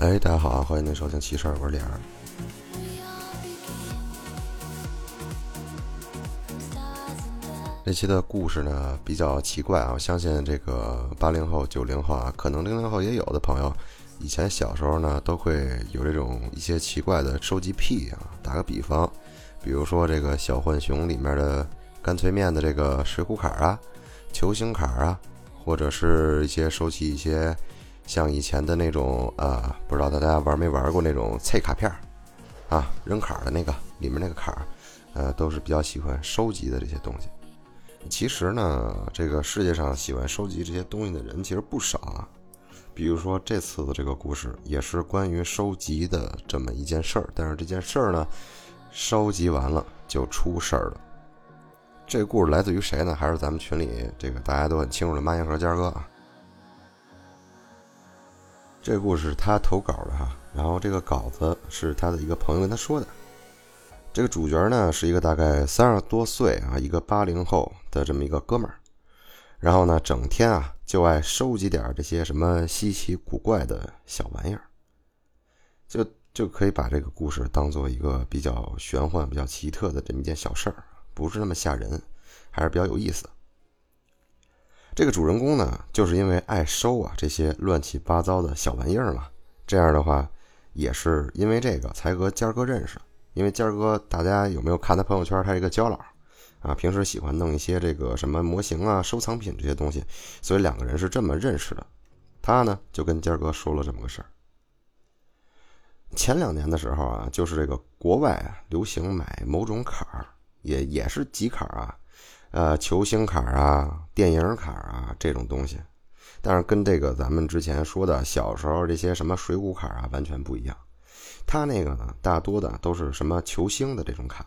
哎，大家好啊！欢迎您收听《奇事儿》，我是脸儿。这期的故事呢比较奇怪啊，我相信这个八零后、九零后啊，可能零零后也有的朋友，以前小时候呢都会有这种一些奇怪的收集癖啊。打个比方，比如说这个小浣熊里面的干脆面的这个水浒卡啊、球星卡啊，或者是一些收集一些。像以前的那种啊，不知道大家玩没玩过那种脆卡片儿啊，扔卡的那个里面那个卡，呃，都是比较喜欢收集的这些东西。其实呢，这个世界上喜欢收集这些东西的人其实不少啊。比如说这次的这个故事也是关于收集的这么一件事儿，但是这件事儿呢，收集完了就出事儿了。这个故事来自于谁呢？还是咱们群里这个大家都很清楚的马英和尖哥啊。这个故事是他投稿的哈，然后这个稿子是他的一个朋友跟他说的。这个主角呢是一个大概三十多岁啊，一个八零后的这么一个哥们儿，然后呢整天啊就爱收集点这些什么稀奇古怪的小玩意儿，就就可以把这个故事当做一个比较玄幻、比较奇特的这么一件小事儿，不是那么吓人，还是比较有意思的。这个主人公呢，就是因为爱收啊这些乱七八糟的小玩意儿嘛。这样的话，也是因为这个才和尖儿哥认识。因为尖儿哥，大家有没有看他朋友圈？他是一个胶佬啊，平时喜欢弄一些这个什么模型啊、收藏品这些东西，所以两个人是这么认识的。他呢就跟尖儿哥说了这么个事儿。前两年的时候啊，就是这个国外啊流行买某种卡儿，也也是集卡啊。呃，球星卡啊，电影卡啊，这种东西，但是跟这个咱们之前说的小时候这些什么水浒卡啊，完全不一样。他那个呢，大多的都是什么球星的这种卡。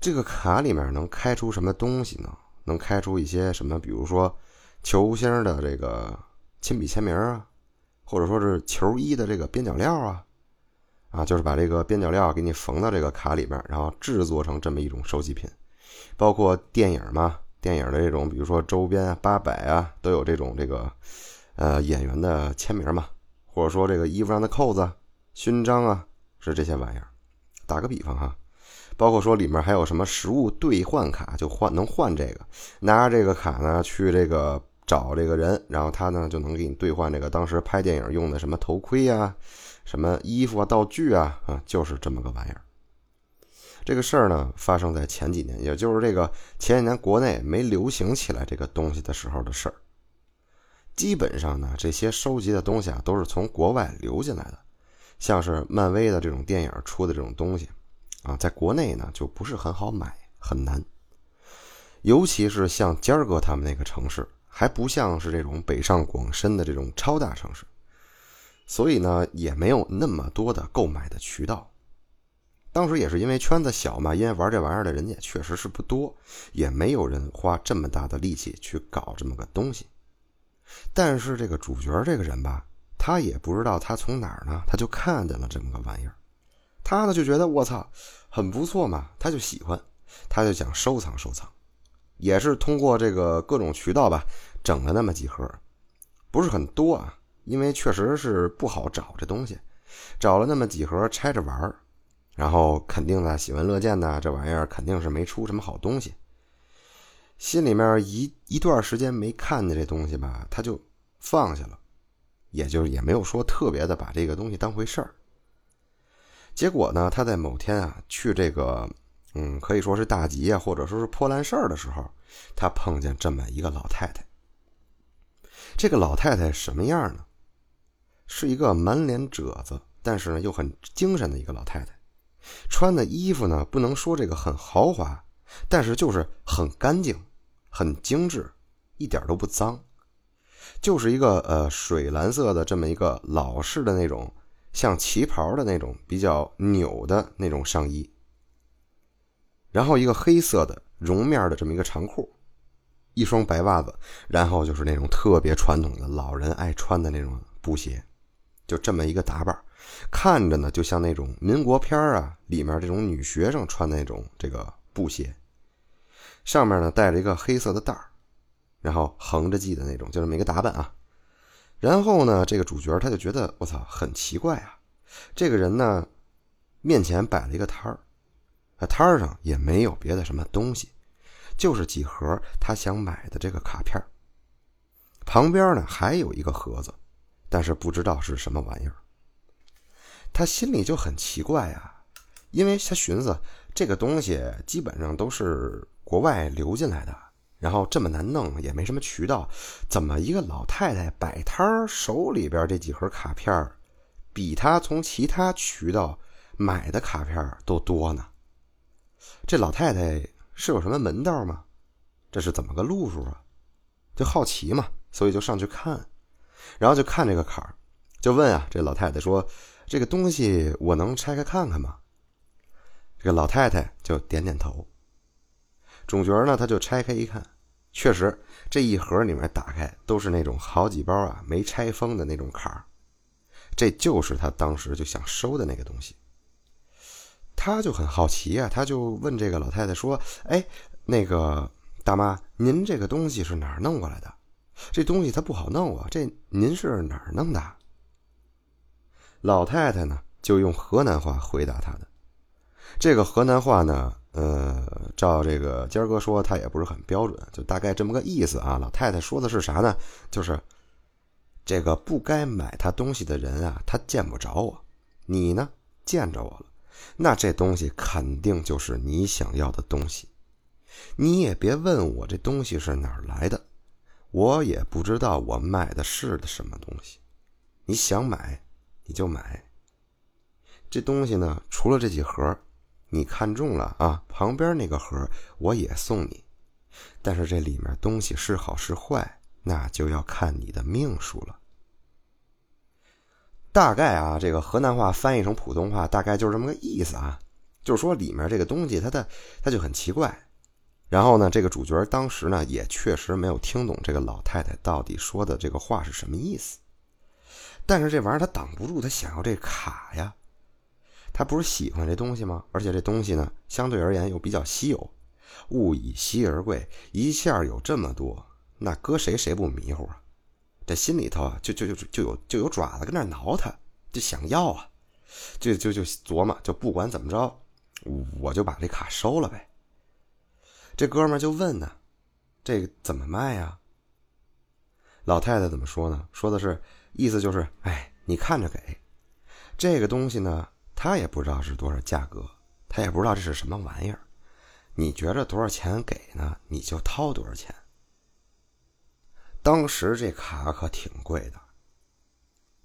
这个卡里面能开出什么东西呢？能开出一些什么？比如说球星的这个亲笔签名啊，或者说是球衣的这个边角料啊，啊，就是把这个边角料给你缝到这个卡里面，然后制作成这么一种收集品。包括电影嘛，电影的这种，比如说周边啊、八百啊，都有这种这个，呃，演员的签名嘛，或者说这个衣服上的扣子、勋章啊，是这些玩意儿。打个比方哈，包括说里面还有什么实物兑换卡，就换能换这个，拿着这个卡呢去这个找这个人，然后他呢就能给你兑换这个当时拍电影用的什么头盔啊、什么衣服啊、道具啊，啊，就是这么个玩意儿。这个事儿呢，发生在前几年，也就是这个前几年国内没流行起来这个东西的时候的事儿。基本上呢，这些收集的东西啊，都是从国外流进来的，像是漫威的这种电影出的这种东西，啊，在国内呢就不是很好买，很难。尤其是像尖儿哥他们那个城市，还不像是这种北上广深的这种超大城市，所以呢，也没有那么多的购买的渠道。当时也是因为圈子小嘛，因为玩这玩意儿的人也确实是不多，也没有人花这么大的力气去搞这么个东西。但是这个主角这个人吧，他也不知道他从哪儿呢，他就看见了这么个玩意儿，他呢就觉得我操，很不错嘛，他就喜欢，他就想收藏收藏，也是通过这个各种渠道吧，整了那么几盒，不是很多啊，因为确实是不好找这东西，找了那么几盒拆着玩儿。然后肯定的，喜闻乐见的这玩意儿肯定是没出什么好东西。心里面一一段时间没看见这东西吧，他就放下了，也就也没有说特别的把这个东西当回事儿。结果呢，他在某天啊去这个嗯可以说是大吉啊，或者说是破烂事儿的时候，他碰见这么一个老太太。这个老太太什么样呢？是一个满脸褶子，但是呢又很精神的一个老太太。穿的衣服呢，不能说这个很豪华，但是就是很干净、很精致，一点都不脏，就是一个呃水蓝色的这么一个老式的那种像旗袍的那种比较扭的那种上衣，然后一个黑色的绒面的这么一个长裤，一双白袜子，然后就是那种特别传统的老人爱穿的那种布鞋，就这么一个打扮。看着呢，就像那种民国片啊里面这种女学生穿那种这个布鞋，上面呢带着一个黑色的带儿，然后横着系的那种，就这么一个打扮啊。然后呢，这个主角他就觉得我操很奇怪啊，这个人呢面前摆了一个摊儿，摊儿上也没有别的什么东西，就是几盒他想买的这个卡片旁边呢还有一个盒子，但是不知道是什么玩意儿。他心里就很奇怪啊，因为他寻思这个东西基本上都是国外流进来的。然后这么难弄，也没什么渠道，怎么一个老太太摆摊儿，手里边这几盒卡片儿比他从其他渠道买的卡片都多呢？这老太太是有什么门道吗？这是怎么个路数啊？就好奇嘛，所以就上去看，然后就看这个坎儿，就问啊，这老太太说：“这个东西我能拆开看看吗？”这个老太太就点点头。主角呢，他就拆开一看。确实，这一盒里面打开都是那种好几包啊没拆封的那种卡儿，这就是他当时就想收的那个东西。他就很好奇啊，他就问这个老太太说：“哎，那个大妈，您这个东西是哪儿弄过来的？这东西它不好弄啊，这您是哪儿弄的？”老太太呢就用河南话回答他的，这个河南话呢。呃，照这个尖哥说，他也不是很标准，就大概这么个意思啊。老太太说的是啥呢？就是这个不该买他东西的人啊，他见不着我，你呢见着我了，那这东西肯定就是你想要的东西。你也别问我这东西是哪儿来的，我也不知道我买的是什么东西。你想买你就买，这东西呢，除了这几盒。你看中了啊，旁边那个盒我也送你，但是这里面东西是好是坏，那就要看你的命数了。大概啊，这个河南话翻译成普通话，大概就是这么个意思啊，就是说里面这个东西它的它就很奇怪。然后呢，这个主角当时呢也确实没有听懂这个老太太到底说的这个话是什么意思，但是这玩意儿他挡不住他想要这卡呀。他不是喜欢这东西吗？而且这东西呢，相对而言又比较稀有，物以稀而贵，一下有这么多，那搁谁谁不迷糊啊？这心里头啊，就就就就有就有爪子跟那挠他，就想要啊，就就就琢磨，就不管怎么着，我就把这卡收了呗。这哥们就问呢，这怎么卖呀？老太太怎么说呢？说的是意思就是，哎，你看着给这个东西呢。他也不知道是多少价格，他也不知道这是什么玩意儿。你觉着多少钱给呢？你就掏多少钱。当时这卡可挺贵的，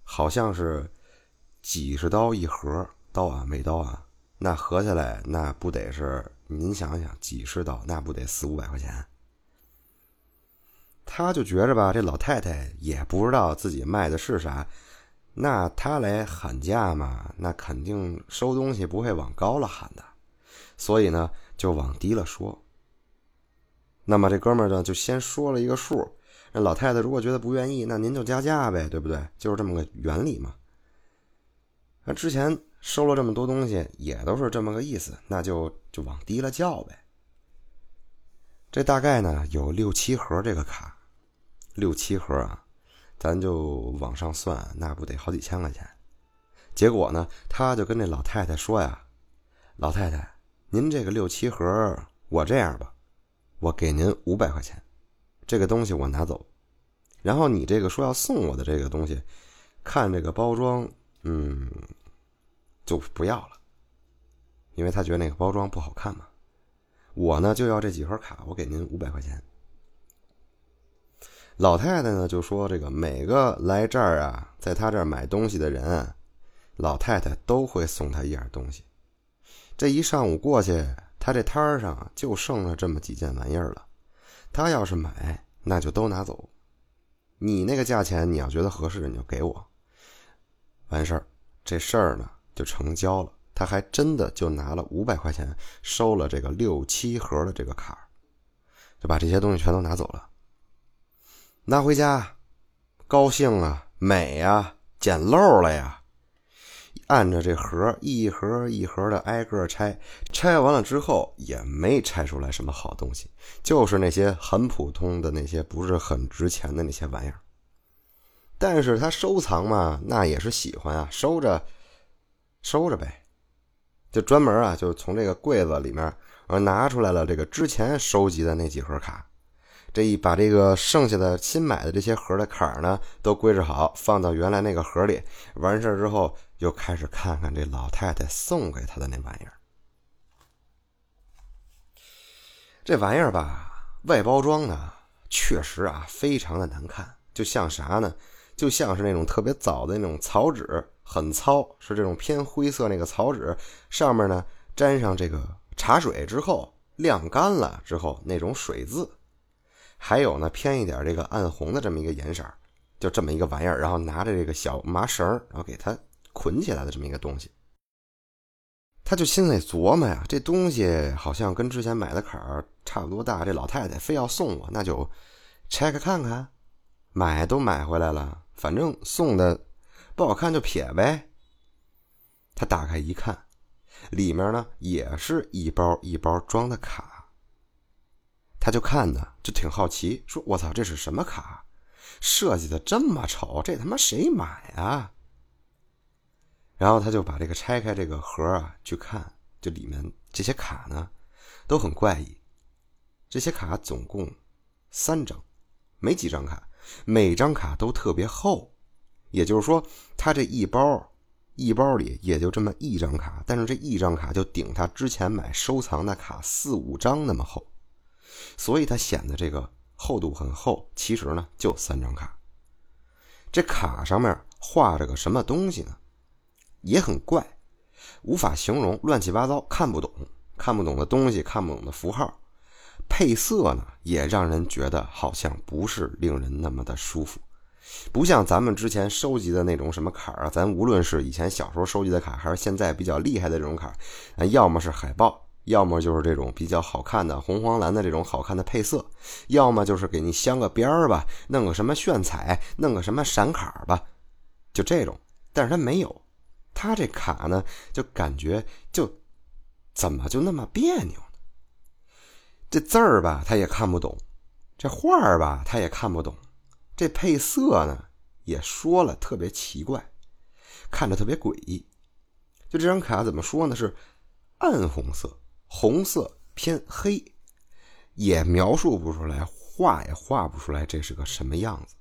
好像是几十刀一盒，刀啊，每刀啊，那合下来那不得是？您想想，几十刀那不得四五百块钱？他就觉着吧，这老太太也不知道自己卖的是啥。那他来喊价嘛？那肯定收东西不会往高了喊的，所以呢就往低了说。那么这哥们儿呢就先说了一个数，那老太太如果觉得不愿意，那您就加价呗，对不对？就是这么个原理嘛。那之前收了这么多东西，也都是这么个意思，那就就往低了叫呗。这大概呢有六七盒这个卡，六七盒啊。咱就往上算，那不得好几千块钱？结果呢，他就跟那老太太说呀：“老太太，您这个六七盒，我这样吧，我给您五百块钱，这个东西我拿走。然后你这个说要送我的这个东西，看这个包装，嗯，就不要了，因为他觉得那个包装不好看嘛。我呢就要这几盒卡，我给您五百块钱。”老太太呢就说：“这个每个来这儿啊，在他这儿买东西的人，老太太都会送他一样东西。这一上午过去，他这摊儿上就剩了这么几件玩意儿了。他要是买，那就都拿走。你那个价钱，你要觉得合适，你就给我。完事儿，这事儿呢就成交了。他还真的就拿了五百块钱，收了这个六七盒的这个卡，就把这些东西全都拿走了。”拿回家，高兴啊，美呀，捡漏了呀！按着这盒，一盒一盒的挨个拆，拆完了之后也没拆出来什么好东西，就是那些很普通的那些不是很值钱的那些玩意儿。但是他收藏嘛，那也是喜欢啊，收着收着呗，就专门啊，就从这个柜子里面拿出来了这个之前收集的那几盒卡，这一把这个剩下的新买的这些盒的卡呢，都归置好，放到原来那个盒里。完事之后，又开始看看这老太太送给他的那玩意儿。这玩意儿吧，外包装呢，确实啊，非常的难看，就像啥呢？就像是那种特别早的那种草纸，很糙，是这种偏灰色那个草纸，上面呢沾上这个茶水之后晾干了之后那种水渍，还有呢偏一点这个暗红的这么一个颜色，就这么一个玩意儿，然后拿着这个小麻绳，然后给它捆起来的这么一个东西，他就心里琢磨呀，这东西好像跟之前买的卡差不多大，这老太太非要送我，那就拆开看看，买都买回来了。反正送的不好看就撇呗。他打开一看，里面呢也是一包一包装的卡。他就看呢，就挺好奇，说：“我操，这是什么卡？设计的这么丑，这他妈谁买啊？”然后他就把这个拆开这个盒啊去看，这里面这些卡呢都很怪异。这些卡总共三张，没几张卡。每张卡都特别厚，也就是说，他这一包一包里也就这么一张卡，但是这一张卡就顶他之前买收藏的卡四五张那么厚，所以它显得这个厚度很厚。其实呢，就三张卡。这卡上面画着个什么东西呢？也很怪，无法形容，乱七八糟，看不懂，看不懂的东西，看不懂的符号。配色呢，也让人觉得好像不是令人那么的舒服，不像咱们之前收集的那种什么卡啊，咱无论是以前小时候收集的卡，还是现在比较厉害的这种卡，要么是海报，要么就是这种比较好看的红黄蓝的这种好看的配色，要么就是给你镶个边儿吧，弄个什么炫彩，弄个什么闪卡吧，就这种。但是它没有，它这卡呢，就感觉就怎么就那么别扭呢。这字儿吧，他也看不懂；这画儿吧，他也看不懂；这配色呢，也说了特别奇怪，看着特别诡异。就这张卡怎么说呢？是暗红色，红色偏黑，也描述不出来，画也画不出来这是个什么样子。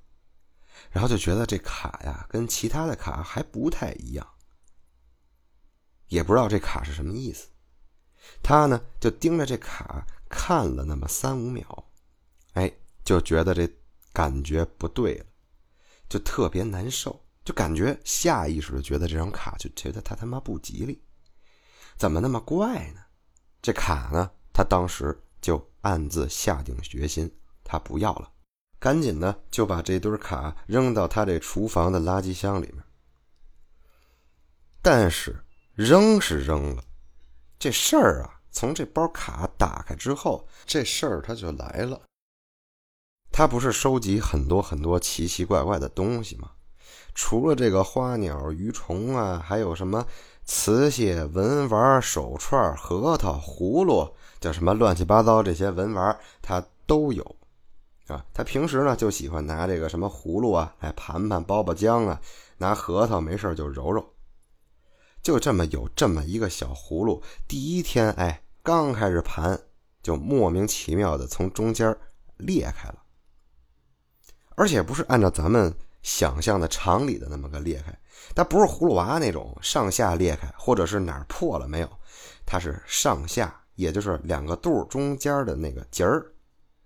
然后就觉得这卡呀，跟其他的卡还不太一样，也不知道这卡是什么意思。他呢，就盯着这卡。看了那么三五秒，哎，就觉得这感觉不对了，就特别难受，就感觉下意识的觉得这张卡就觉得他他妈不吉利，怎么那么怪呢？这卡呢，他当时就暗自下定决心，他不要了，赶紧呢就把这堆卡扔到他这厨房的垃圾箱里面。但是扔是扔了，这事儿啊。从这包卡打开之后，这事儿他就来了。他不是收集很多很多奇奇怪怪的东西吗？除了这个花鸟鱼虫啊，还有什么瓷器、文玩、手串、核桃、葫芦，叫什么乱七八糟这些文玩，他都有啊。他平时呢就喜欢拿这个什么葫芦啊来盘盘、包包浆啊，拿核桃没事就揉揉。就这么有这么一个小葫芦，第一天哎，刚开始盘就莫名其妙的从中间裂开了，而且不是按照咱们想象的常理的那么个裂开，它不是葫芦娃那种上下裂开，或者是哪儿破了没有，它是上下，也就是两个肚中间的那个节儿，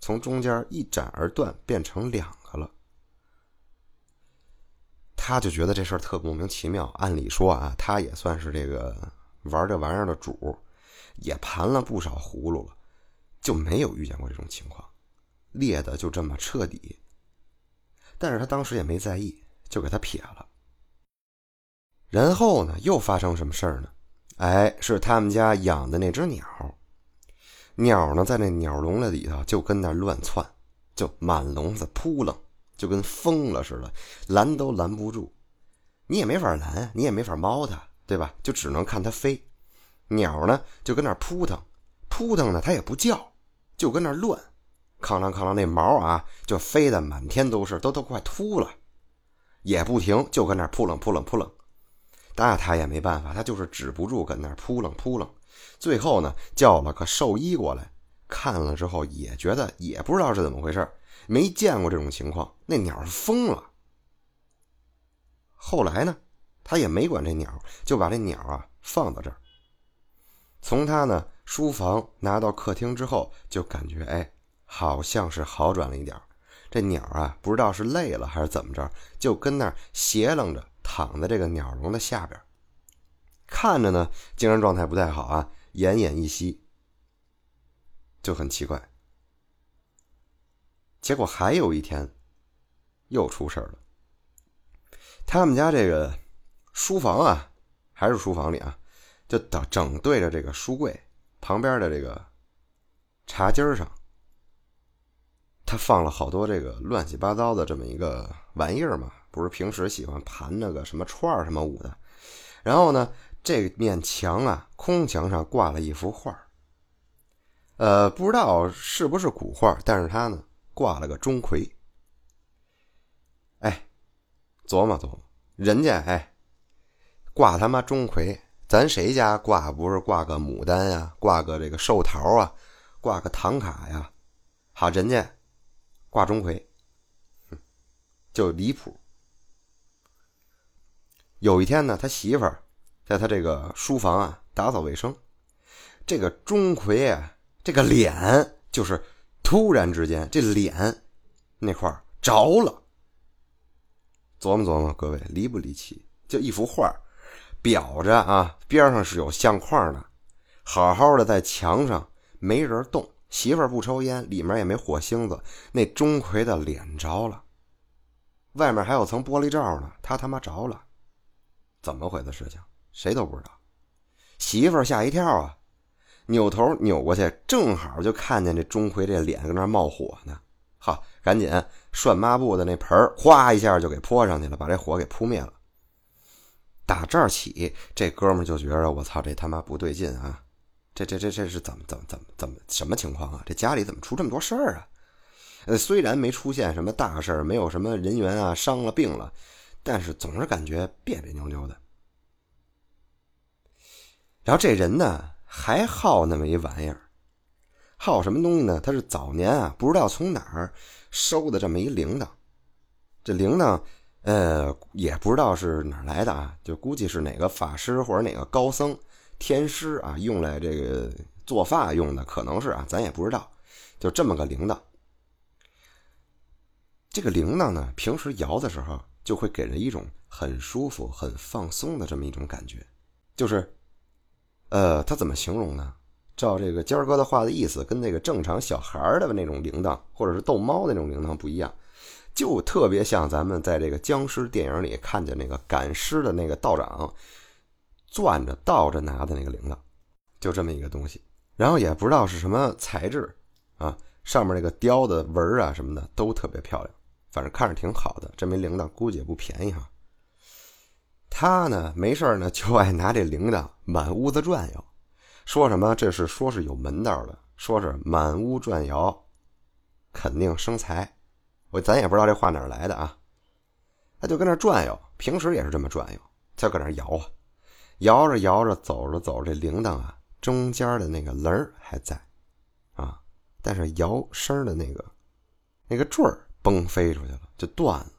从中间一斩而断，变成两个了。他就觉得这事儿特莫名其妙。按理说啊，他也算是这个玩这玩意儿的主，也盘了不少葫芦了，就没有遇见过这种情况，裂的就这么彻底。但是他当时也没在意，就给他撇了。然后呢，又发生什么事儿呢？哎，是他们家养的那只鸟，鸟呢在那鸟笼子里头就跟那乱窜，就满笼子扑棱。就跟疯了似的，拦都拦不住，你也没法拦，你也没法猫它，对吧？就只能看它飞。鸟呢，就跟那扑腾，扑腾呢，它也不叫，就跟那乱，哐啷哐啷，那毛啊，就飞得满天都是，都都快秃了。也不停，就跟那扑棱扑棱扑棱。那他也没办法，他就是止不住跟那儿扑棱扑棱。最后呢，叫了个兽医过来看了之后，也觉得也不知道是怎么回事，没见过这种情况，那鸟疯了。后来呢，他也没管这鸟，就把这鸟啊放到这儿。从他呢书房拿到客厅之后，就感觉哎，好像是好转了一点这鸟啊，不知道是累了还是怎么着，就跟那儿斜楞着躺在这个鸟笼的下边，看着呢精神状态不太好啊，奄奄一息，就很奇怪。结果还有一天，又出事了。他们家这个书房啊，还是书房里啊，就整整对着这个书柜旁边的这个茶几上。他放了好多这个乱七八糟的这么一个玩意儿嘛，不是平时喜欢盘那个什么串什么舞的。然后呢，这面墙啊，空墙上挂了一幅画呃，不知道是不是古画，但是他呢挂了个钟馗。哎，琢磨琢磨，人家哎挂他妈钟馗，咱谁家挂不是挂个牡丹呀，挂个这个寿桃啊，挂个唐卡呀？好，人家。挂钟馗，就离谱。有一天呢，他媳妇儿在他这个书房啊打扫卫生，这个钟馗啊，这个脸就是突然之间这脸那块着了。琢磨琢磨，各位离不离奇？就一幅画，裱着啊，边上是有相框的，好好的在墙上没人动。媳妇儿不抽烟，里面也没火星子，那钟馗的脸着了，外面还有层玻璃罩呢，他他妈着了，怎么回的事情？谁都不知道。媳妇儿吓一跳啊，扭头扭过去，正好就看见这钟馗这脸搁那冒火呢，好，赶紧涮抹布的那盆儿，哗一下就给泼上去了，把这火给扑灭了。打这儿起，这哥们就觉着我操，这他妈不对劲啊！这这这这是怎么怎么怎么怎么什么情况啊？这家里怎么出这么多事儿啊？呃，虽然没出现什么大事儿，没有什么人员啊伤了病了，但是总是感觉别别扭扭的。然后这人呢，还好那么一玩意儿，好什么东西呢？他是早年啊，不知道从哪儿收的这么一铃铛。这铃铛，呃，也不知道是哪儿来的啊，就估计是哪个法师或者哪个高僧。天师啊，用来这个做发用的，可能是啊，咱也不知道。就这么个铃铛，这个铃铛呢，平时摇的时候就会给人一种很舒服、很放松的这么一种感觉。就是，呃，它怎么形容呢？照这个尖儿哥的话的意思，跟那个正常小孩儿的那种铃铛，或者是逗猫的那种铃铛不一样，就特别像咱们在这个僵尸电影里看见那个赶尸的那个道长。攥着倒着拿的那个铃铛，就这么一个东西，然后也不知道是什么材质啊，上面那个雕的纹啊什么的都特别漂亮，反正看着挺好的。这枚铃铛估计也不便宜哈。他呢没事呢就爱拿这铃铛满屋子转悠，说什么这是说是有门道的，说是满屋转摇，肯定生财。我咱也不知道这话哪来的啊。他就跟那转悠，平时也是这么转悠，就搁那摇啊。摇着摇着，走着走着，这铃铛啊，中间的那个棱儿还在，啊，但是摇声的那个那个坠儿崩飞出去了，就断了。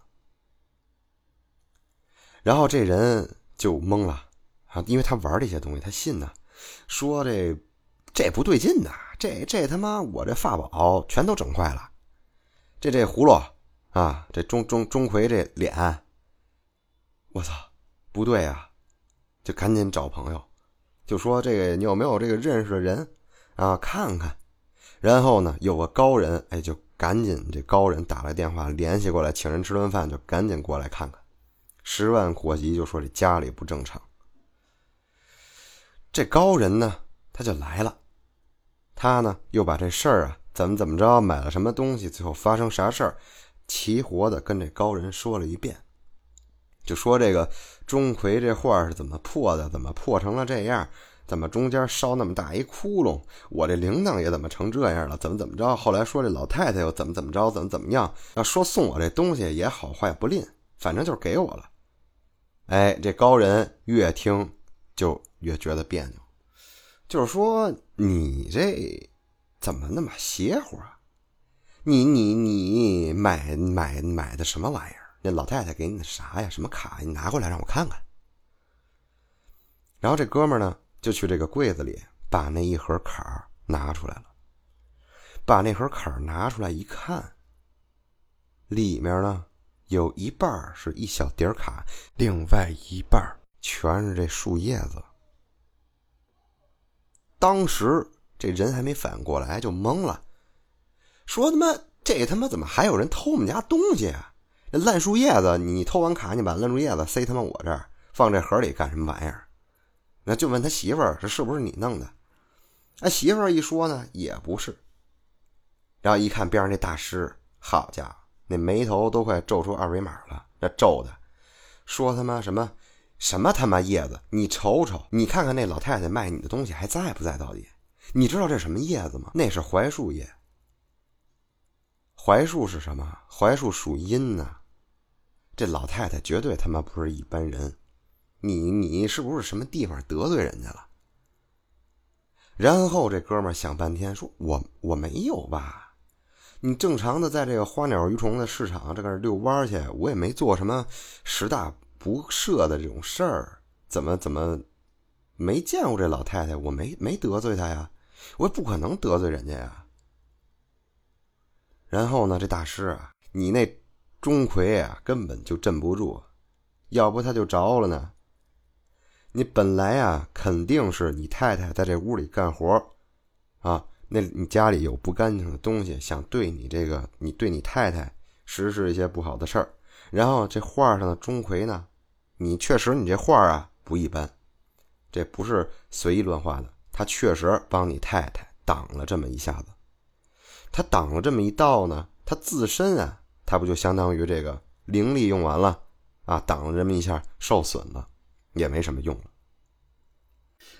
然后这人就懵了啊，因为他玩这些东西，他信呐，说这这不对劲呐，这这他妈我这法宝全都整坏了，这这葫芦啊，这钟钟钟馗这脸，我操，不对啊！就赶紧找朋友，就说这个你有没有这个认识的人啊？看看，然后呢，有个高人，哎，就赶紧这高人打来电话联系过来，请人吃顿饭，就赶紧过来看看。十万火急，就说这家里不正常。这高人呢，他就来了，他呢又把这事儿啊，怎么怎么着，买了什么东西，最后发生啥事儿，齐活的跟这高人说了一遍。就说这个钟馗这画是怎么破的？怎么破成了这样？怎么中间烧那么大一窟窿？我这铃铛也怎么成这样了？怎么怎么着？后来说这老太太又怎么怎么着？怎么怎么样？要说送我这东西也好坏不吝，反正就是给我了。哎，这高人越听就越觉得别扭，就是说你这怎么那么邪乎啊？你你你买买买的什么玩意儿？那老太太给你的啥呀？什么卡？你拿过来让我看看。然后这哥们呢，就去这个柜子里把那一盒卡拿出来了，把那盒卡拿出来一看，里面呢有一半是一小叠卡，另外一半全是这树叶子。当时这人还没反应过来，就懵了。说他妈这他妈怎么还有人偷我们家东西啊？那烂树叶子，你偷完卡，你把烂树叶子塞他妈我这儿，放这盒里干什么玩意儿？那就问他媳妇儿，这是不是你弄的？那媳妇儿一说呢，也不是。然后一看边上那大师，好家伙，那眉头都快皱出二维码了，那皱的，说他妈什么什么他妈叶子？你瞅瞅，你看看那老太太卖你的东西还在不在？到底你知道这什么叶子吗？那是槐树叶。槐树是什么？槐树属阴呢。这老太太绝对他妈不是一般人。你你是不是什么地方得罪人家了？然后这哥们想半天，说我我没有吧？你正常的在这个花鸟鱼虫的市场这个遛弯去，我也没做什么十大不赦的这种事儿，怎么怎么没见过这老太太？我没没得罪她呀，我也不可能得罪人家呀。然后呢，这大师啊，你那钟馗啊，根本就镇不住，要不他就着了呢。你本来啊，肯定是你太太在这屋里干活啊，那你家里有不干净的东西，想对你这个，你对你太太实施一些不好的事儿。然后这画上的钟馗呢，你确实你这画啊不一般，这不是随意乱画的，他确实帮你太太挡了这么一下子。他挡了这么一道呢，他自身啊，他不就相当于这个灵力用完了啊，挡了这么一下，受损了，也没什么用了。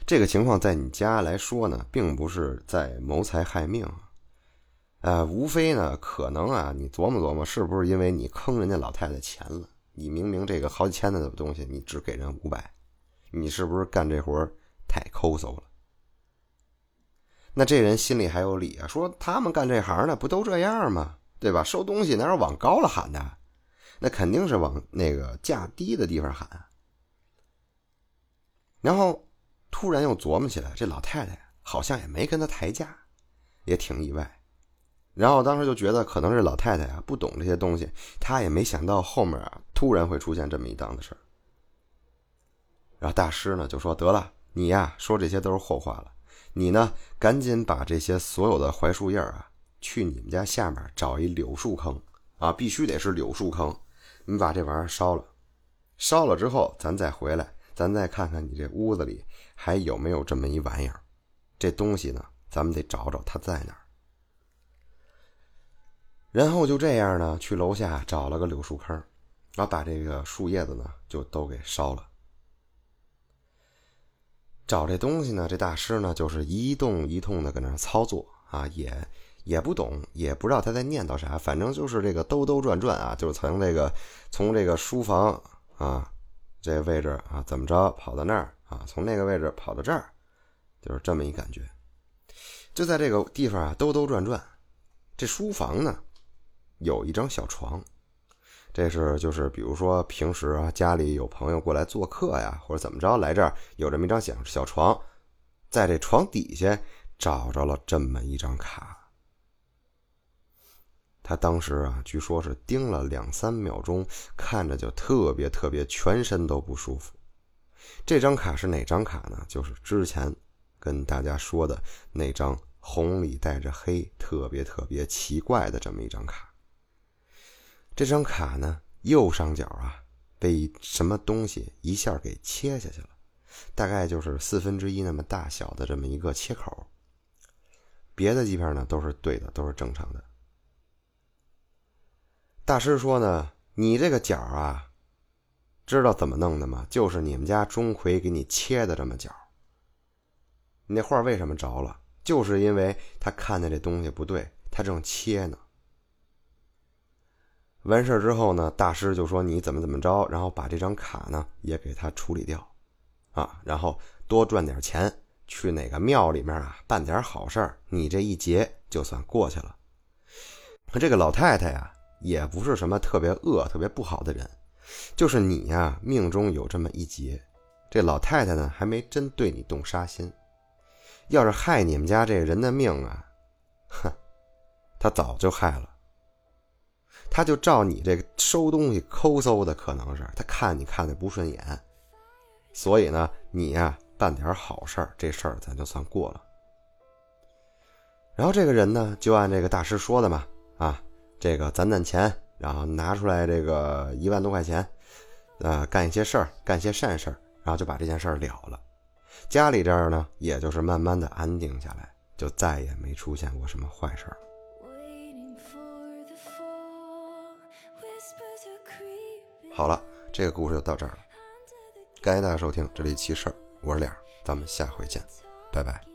这个情况在你家来说呢，并不是在谋财害命，呃，无非呢，可能啊，你琢磨琢磨，是不是因为你坑人家老太太钱了？你明明这个好几千的东西，你只给人五百，你是不是干这活太抠搜了？那这人心里还有理啊？说他们干这行的不都这样吗？对吧？收东西哪有往高了喊的？那肯定是往那个价低的地方喊。然后突然又琢磨起来，这老太太好像也没跟他抬价，也挺意外。然后当时就觉得可能是老太太啊不懂这些东西，她也没想到后面啊突然会出现这么一档子事然后大师呢就说：“得了，你呀说这些都是后话了。”你呢？赶紧把这些所有的槐树叶啊，去你们家下面找一柳树坑啊，必须得是柳树坑。你把这玩意儿烧了，烧了之后，咱再回来，咱再看看你这屋子里还有没有这么一玩意儿。这东西呢，咱们得找找它在哪儿。然后就这样呢，去楼下找了个柳树坑，然后把这个树叶子呢就都给烧了。找这东西呢，这大师呢就是一动一动的搁那操作啊，也也不懂，也不知道他在念叨啥，反正就是这个兜兜转转啊，就是从这个从这个书房啊这位置啊怎么着跑到那儿啊，从那个位置跑到这儿，就是这么一感觉。就在这个地方啊兜兜转转，这书房呢有一张小床。这是就是比如说平时啊家里有朋友过来做客呀，或者怎么着来这儿有这么一张小小床，在这床底下找着了这么一张卡。他当时啊据说是盯了两三秒钟，看着就特别特别全身都不舒服。这张卡是哪张卡呢？就是之前跟大家说的那张红里带着黑，特别特别奇怪的这么一张卡。这张卡呢，右上角啊，被什么东西一下给切下去了，大概就是四分之一那么大小的这么一个切口。别的地方呢都是对的，都是正常的。大师说呢，你这个角啊，知道怎么弄的吗？就是你们家钟馗给你切的这么角。你那画为什么着了？就是因为他看见这东西不对，他正切呢。完事之后呢，大师就说你怎么怎么着，然后把这张卡呢也给他处理掉，啊，然后多赚点钱，去哪个庙里面啊办点好事，你这一劫就算过去了。可这个老太太呀，也不是什么特别恶、特别不好的人，就是你呀命中有这么一劫，这老太太呢还没真对你动杀心，要是害你们家这人的命啊，哼，她早就害了。他就照你这个收东西抠搜的，可能是他看你看的不顺眼，所以呢，你呀办点好事儿，这事儿咱就算过了。然后这个人呢，就按这个大师说的嘛，啊，这个攒攒钱，然后拿出来这个一万多块钱，呃，干一些事儿，干些善事儿，然后就把这件事儿了了。家里这儿呢，也就是慢慢的安定下来，就再也没出现过什么坏事儿。好了，这个故事就到这儿了。感谢大家收听这里奇事儿，我是脸儿，咱们下回见，拜拜。